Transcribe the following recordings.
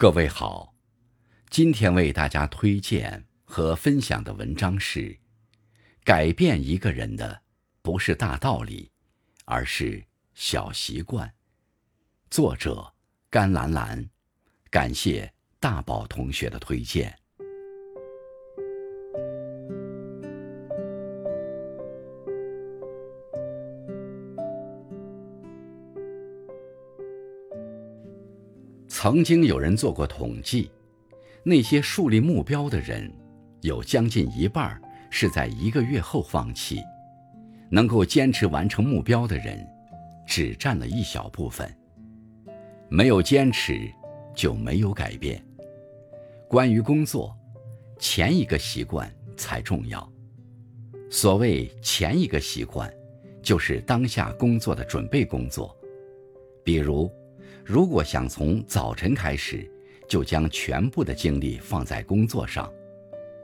各位好，今天为大家推荐和分享的文章是：改变一个人的不是大道理，而是小习惯。作者甘兰兰，感谢大宝同学的推荐。曾经有人做过统计，那些树立目标的人，有将近一半是在一个月后放弃；能够坚持完成目标的人，只占了一小部分。没有坚持，就没有改变。关于工作，前一个习惯才重要。所谓前一个习惯，就是当下工作的准备工作，比如。如果想从早晨开始就将全部的精力放在工作上，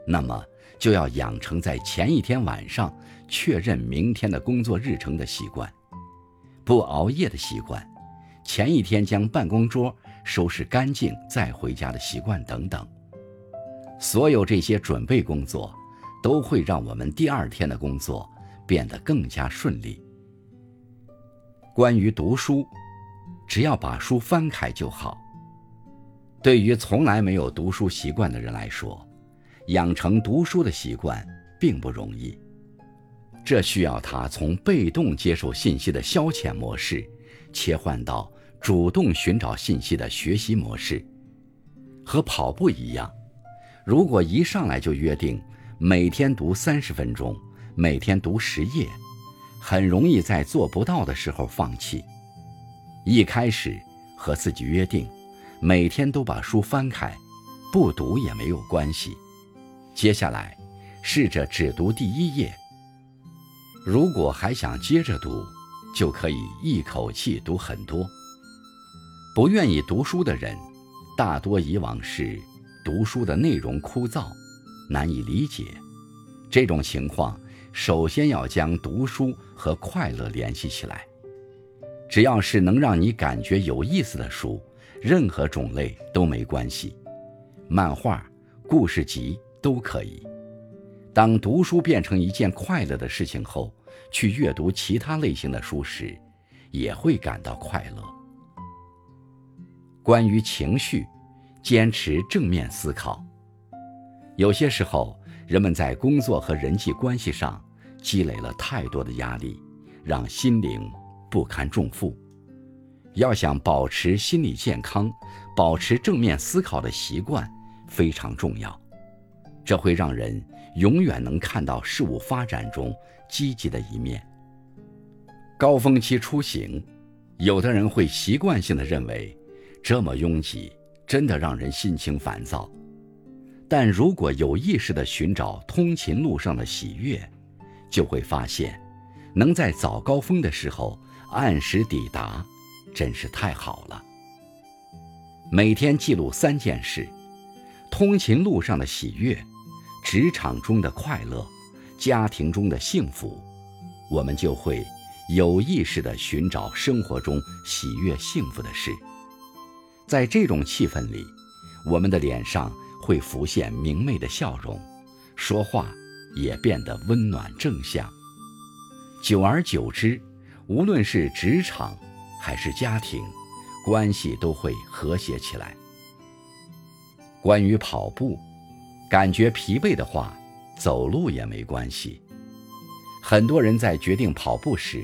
那么就要养成在前一天晚上确认明天的工作日程的习惯，不熬夜的习惯，前一天将办公桌收拾干净再回家的习惯等等。所有这些准备工作，都会让我们第二天的工作变得更加顺利。关于读书。只要把书翻开就好。对于从来没有读书习惯的人来说，养成读书的习惯并不容易。这需要他从被动接受信息的消遣模式，切换到主动寻找信息的学习模式。和跑步一样，如果一上来就约定每天读三十分钟，每天读十页，很容易在做不到的时候放弃。一开始和自己约定，每天都把书翻开，不读也没有关系。接下来，试着只读第一页。如果还想接着读，就可以一口气读很多。不愿意读书的人，大多以往是读书的内容枯燥，难以理解。这种情况，首先要将读书和快乐联系起来。只要是能让你感觉有意思的书，任何种类都没关系，漫画、故事集都可以。当读书变成一件快乐的事情后，去阅读其他类型的书时，也会感到快乐。关于情绪，坚持正面思考。有些时候，人们在工作和人际关系上积累了太多的压力，让心灵。不堪重负，要想保持心理健康，保持正面思考的习惯非常重要。这会让人永远能看到事物发展中积极的一面。高峰期出行，有的人会习惯性的认为，这么拥挤真的让人心情烦躁。但如果有意识的寻找通勤路上的喜悦，就会发现，能在早高峰的时候。按时抵达，真是太好了。每天记录三件事：通勤路上的喜悦，职场中的快乐，家庭中的幸福，我们就会有意识地寻找生活中喜悦幸福的事。在这种气氛里，我们的脸上会浮现明媚的笑容，说话也变得温暖正向。久而久之。无论是职场还是家庭，关系都会和谐起来。关于跑步，感觉疲惫的话，走路也没关系。很多人在决定跑步时，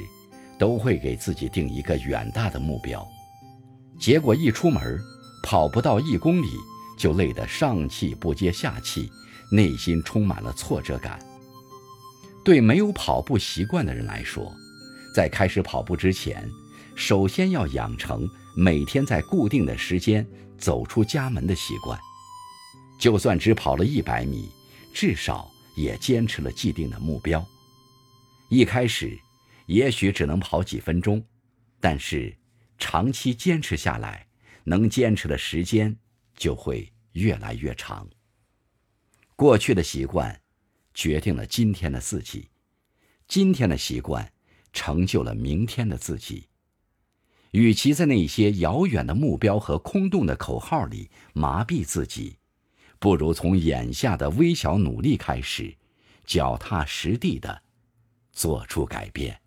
都会给自己定一个远大的目标，结果一出门，跑不到一公里，就累得上气不接下气，内心充满了挫折感。对没有跑步习惯的人来说，在开始跑步之前，首先要养成每天在固定的时间走出家门的习惯。就算只跑了一百米，至少也坚持了既定的目标。一开始，也许只能跑几分钟，但是长期坚持下来，能坚持的时间就会越来越长。过去的习惯，决定了今天的自己；今天的习惯。成就了明天的自己。与其在那些遥远的目标和空洞的口号里麻痹自己，不如从眼下的微小努力开始，脚踏实地的做出改变。